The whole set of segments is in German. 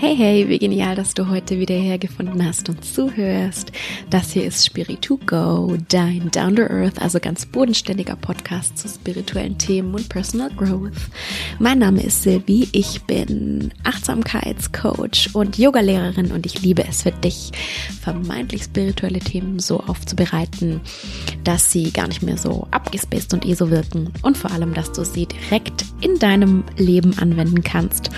Hey, hey, wie genial, dass du heute wieder hergefunden hast und zuhörst. Das hier ist Spirit2Go, dein Down to Earth, also ganz bodenständiger Podcast zu spirituellen Themen und Personal Growth. Mein Name ist Silvi, ich bin Achtsamkeitscoach und Yogalehrerin und ich liebe es für dich, vermeintlich spirituelle Themen so aufzubereiten, dass sie gar nicht mehr so abgespaced und eh so wirken und vor allem, dass du sie direkt in deinem Leben anwenden kannst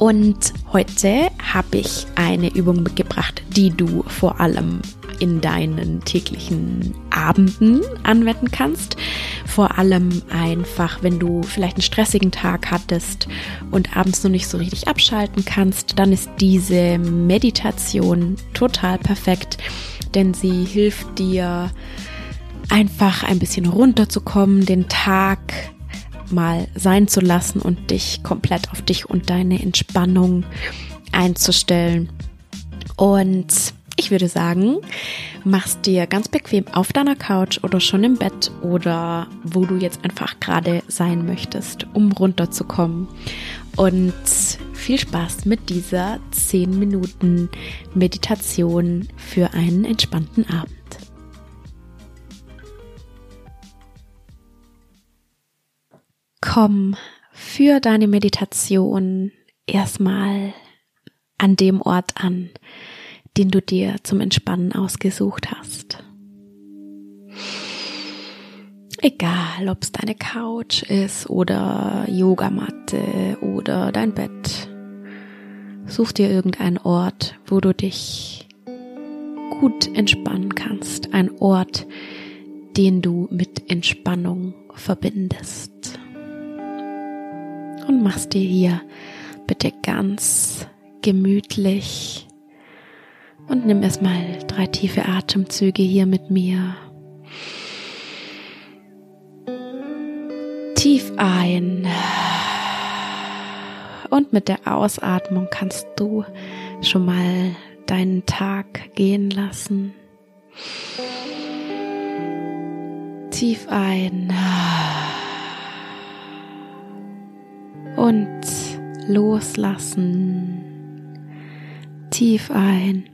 und heute habe ich eine Übung mitgebracht, die du vor allem in deinen täglichen Abenden anwenden kannst. Vor allem einfach, wenn du vielleicht einen stressigen Tag hattest und abends noch nicht so richtig abschalten kannst, dann ist diese Meditation total perfekt, denn sie hilft dir einfach ein bisschen runterzukommen, den Tag mal sein zu lassen und dich komplett auf dich und deine Entspannung einzustellen. Und ich würde sagen, machst dir ganz bequem auf deiner Couch oder schon im Bett oder wo du jetzt einfach gerade sein möchtest, um runterzukommen. Und viel Spaß mit dieser 10 Minuten Meditation für einen entspannten Abend. Komm für deine Meditation erstmal an dem Ort an, den du dir zum Entspannen ausgesucht hast. Egal, ob es deine Couch ist oder Yogamatte oder dein Bett. Such dir irgendeinen Ort, wo du dich gut entspannen kannst. Ein Ort, den du mit Entspannung verbindest und machst dir hier bitte ganz gemütlich und nimm erstmal drei tiefe Atemzüge hier mit mir. Tief ein. Und mit der Ausatmung kannst du schon mal deinen Tag gehen lassen. Tief ein. Und loslassen. Tief ein.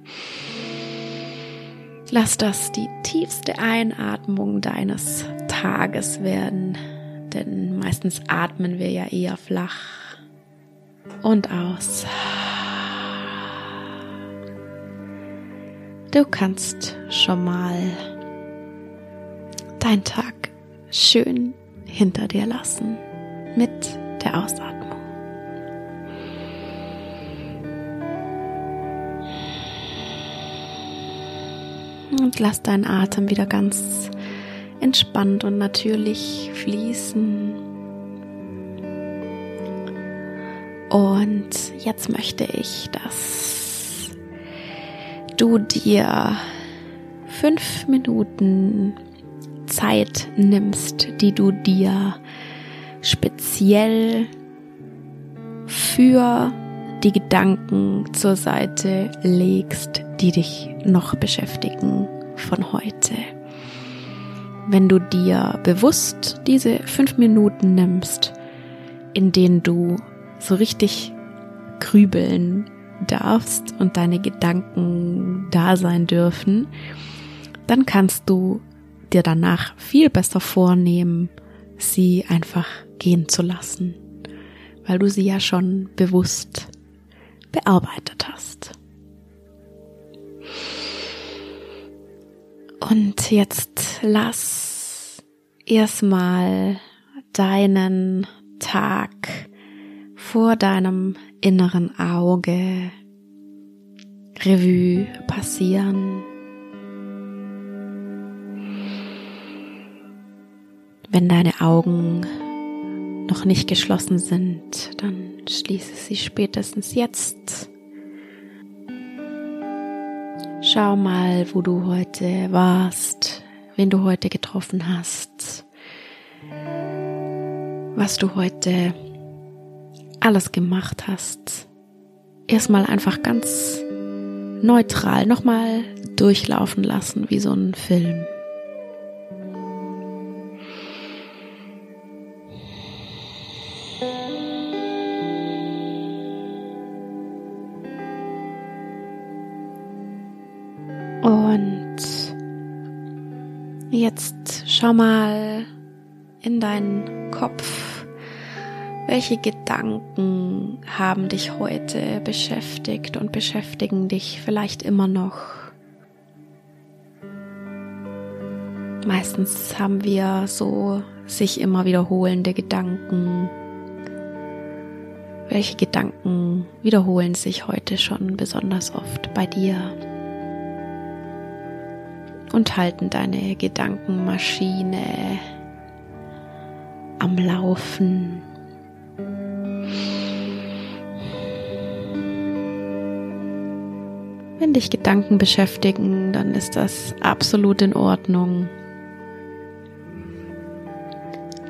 Lass das die tiefste Einatmung deines Tages werden, denn meistens atmen wir ja eher flach. Und aus. Du kannst schon mal deinen Tag schön hinter dir lassen mit der Ausatmung. Und lass deinen Atem wieder ganz entspannt und natürlich fließen. Und jetzt möchte ich, dass du dir fünf Minuten Zeit nimmst, die du dir speziell für die Gedanken zur Seite legst, die dich noch beschäftigen von heute. Wenn du dir bewusst diese fünf Minuten nimmst, in denen du so richtig grübeln darfst und deine Gedanken da sein dürfen, dann kannst du dir danach viel besser vornehmen, sie einfach gehen zu lassen, weil du sie ja schon bewusst bearbeitet hast. Und jetzt lass erstmal deinen Tag vor deinem inneren Auge Revue passieren. Wenn deine Augen noch nicht geschlossen sind, dann schließe sie spätestens jetzt. Schau mal, wo du heute warst, wen du heute getroffen hast, was du heute alles gemacht hast. Erstmal einfach ganz neutral nochmal durchlaufen lassen wie so ein Film. Jetzt schau mal in deinen Kopf. Welche Gedanken haben dich heute beschäftigt und beschäftigen dich vielleicht immer noch? Meistens haben wir so sich immer wiederholende Gedanken. Welche Gedanken wiederholen sich heute schon besonders oft bei dir? Und halten deine Gedankenmaschine am Laufen. Wenn dich Gedanken beschäftigen, dann ist das absolut in Ordnung.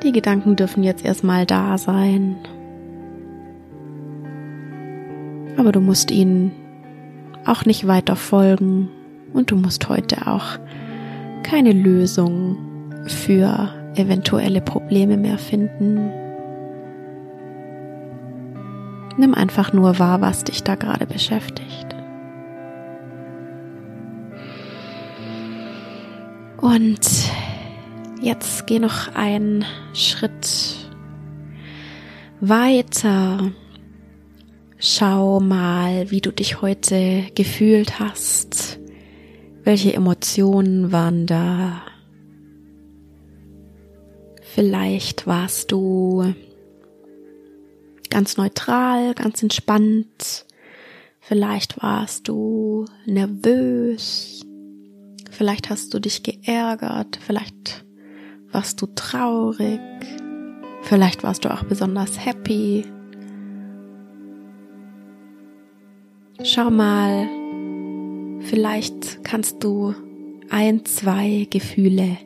Die Gedanken dürfen jetzt erstmal da sein. Aber du musst ihnen auch nicht weiter folgen und du musst heute auch keine Lösung für eventuelle Probleme mehr finden. Nimm einfach nur wahr, was dich da gerade beschäftigt. Und jetzt geh noch einen Schritt weiter. Schau mal, wie du dich heute gefühlt hast. Welche Emotionen waren da? Vielleicht warst du ganz neutral, ganz entspannt. Vielleicht warst du nervös. Vielleicht hast du dich geärgert. Vielleicht warst du traurig. Vielleicht warst du auch besonders happy. Schau mal, vielleicht kannst du ein, zwei Gefühle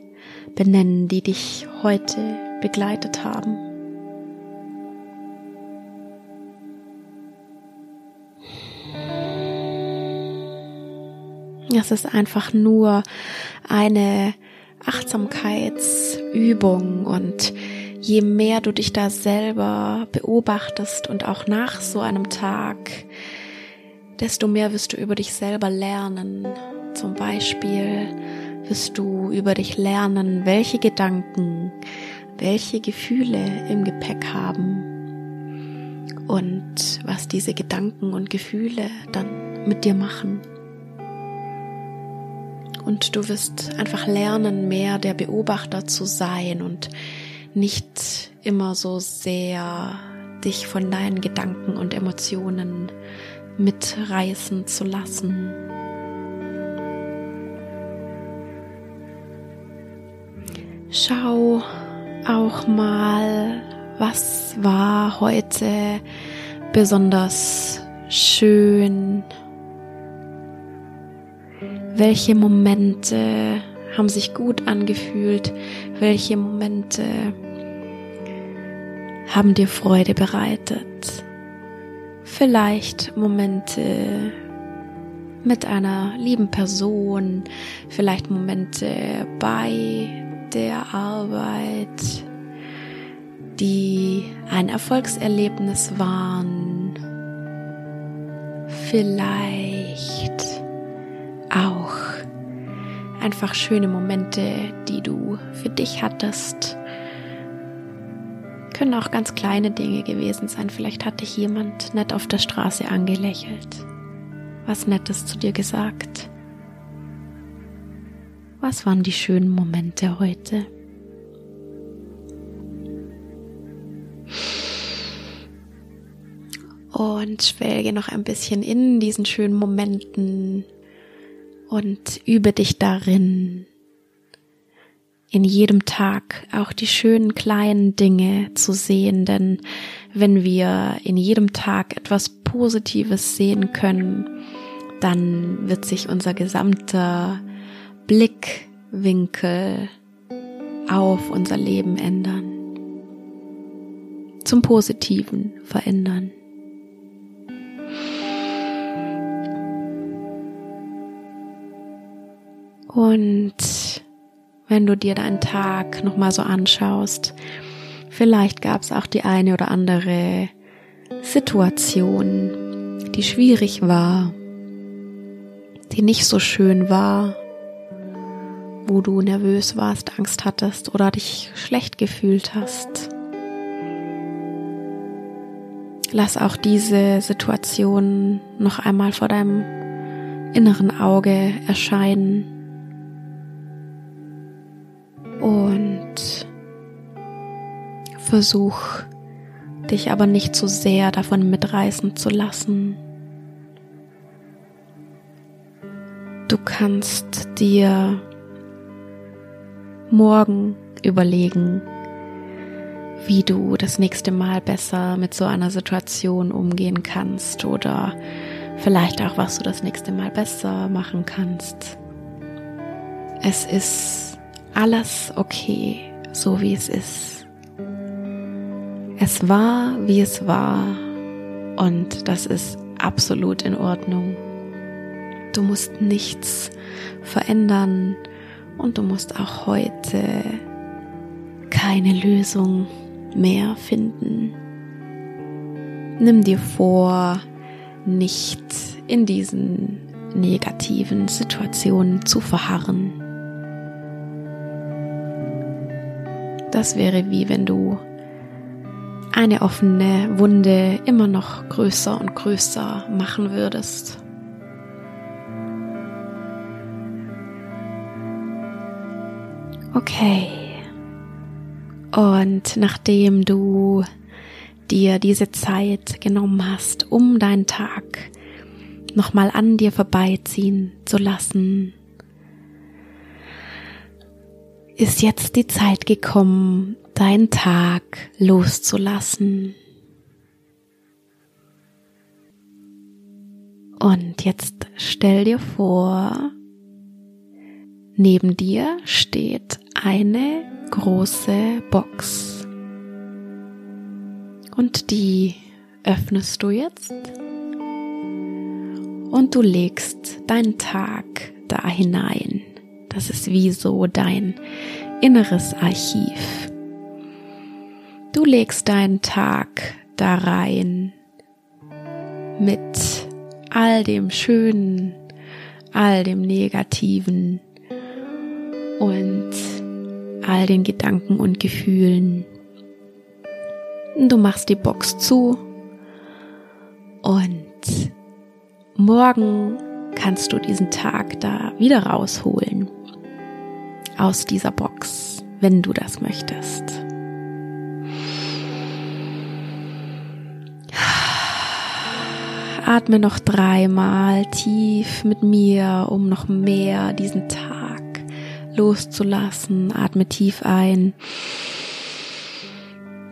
benennen, die dich heute begleitet haben. Es ist einfach nur eine Achtsamkeitsübung und je mehr du dich da selber beobachtest und auch nach so einem Tag, desto mehr wirst du über dich selber lernen. Zum Beispiel wirst du über dich lernen, welche Gedanken, welche Gefühle im Gepäck haben und was diese Gedanken und Gefühle dann mit dir machen. Und du wirst einfach lernen, mehr der Beobachter zu sein und nicht immer so sehr dich von deinen Gedanken und Emotionen mitreißen zu lassen. Schau auch mal, was war heute besonders schön, welche Momente haben sich gut angefühlt? Welche Momente haben dir Freude bereitet? Vielleicht Momente mit einer lieben Person, vielleicht Momente bei der Arbeit, die ein Erfolgserlebnis waren. Vielleicht auch einfach schöne Momente, die du für dich hattest. Können auch ganz kleine Dinge gewesen sein. Vielleicht hat dich jemand nett auf der Straße angelächelt, was Nettes zu dir gesagt. Was waren die schönen Momente heute? Und schwelge noch ein bisschen in diesen schönen Momenten und übe dich darin, in jedem Tag auch die schönen kleinen Dinge zu sehen, denn wenn wir in jedem Tag etwas Positives sehen können, dann wird sich unser gesamter Blickwinkel auf unser Leben ändern, zum Positiven verändern. Und wenn du dir deinen Tag nochmal so anschaust, vielleicht gab es auch die eine oder andere Situation, die schwierig war, die nicht so schön war. wo du nervös warst, Angst hattest oder dich schlecht gefühlt hast. Lass auch diese Situation noch einmal vor deinem inneren Auge erscheinen. Und versuch dich aber nicht zu sehr davon mitreißen zu lassen. Du kannst dir morgen überlegen, wie du das nächste Mal besser mit so einer Situation umgehen kannst oder vielleicht auch, was du das nächste Mal besser machen kannst. Es ist alles okay, so wie es ist. Es war, wie es war und das ist absolut in Ordnung. Du musst nichts verändern und du musst auch heute keine Lösung mehr finden. Nimm dir vor, nicht in diesen negativen Situationen zu verharren. Das wäre wie wenn du eine offene Wunde immer noch größer und größer machen würdest. Okay. Und nachdem du dir diese Zeit genommen hast, um deinen Tag nochmal an dir vorbeiziehen zu lassen, ist jetzt die Zeit gekommen, deinen Tag loszulassen. Und jetzt stell dir vor, neben dir steht eine große Box. Und die öffnest du jetzt. Und du legst deinen Tag da hinein. Das ist wie so dein inneres Archiv. Du legst deinen Tag da rein mit all dem Schönen, all dem Negativen und all den Gedanken und Gefühlen. Du machst die Box zu und morgen kannst du diesen Tag da wieder rausholen aus dieser Box, wenn du das möchtest. Atme noch dreimal tief mit mir, um noch mehr diesen Tag loszulassen. Atme tief ein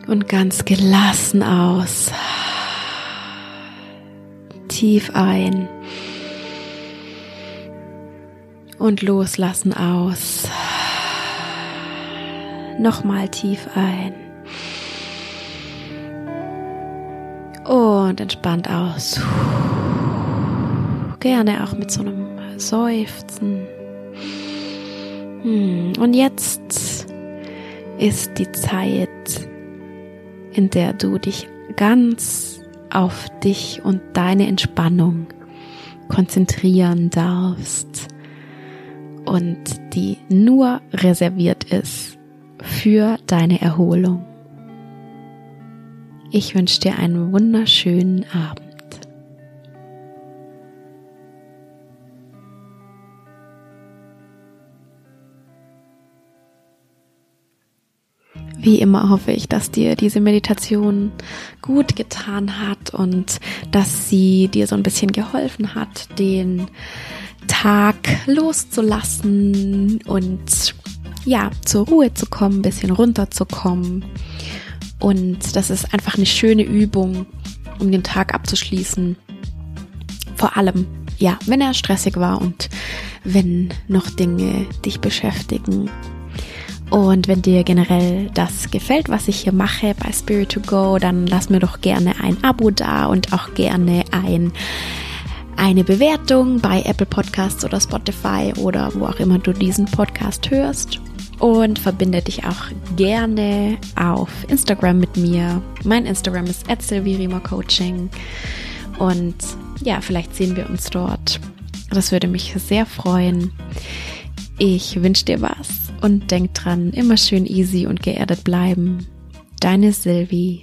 und ganz gelassen aus. Tief ein und loslassen aus. Nochmal tief ein. Und entspannt aus. Gerne auch mit so einem Seufzen. Hm, und jetzt ist die Zeit, in der du dich ganz auf dich und deine Entspannung konzentrieren darfst und die nur reserviert ist für deine Erholung. Ich wünsche dir einen wunderschönen Abend. Wie immer hoffe ich, dass dir diese Meditation gut getan hat und dass sie dir so ein bisschen geholfen hat, den Tag loszulassen und ja, zur Ruhe zu kommen, ein bisschen runterzukommen. Und das ist einfach eine schöne Übung, um den Tag abzuschließen. Vor allem, ja, wenn er stressig war und wenn noch Dinge dich beschäftigen und wenn dir generell das gefällt, was ich hier mache bei Spirit to Go, dann lass mir doch gerne ein Abo da und auch gerne ein eine Bewertung bei Apple Podcasts oder Spotify oder wo auch immer du diesen Podcast hörst. Und verbinde dich auch gerne auf Instagram mit mir. Mein Instagram ist Coaching. Und ja, vielleicht sehen wir uns dort. Das würde mich sehr freuen. Ich wünsche dir was und denk dran, immer schön easy und geerdet bleiben. Deine Sylvie.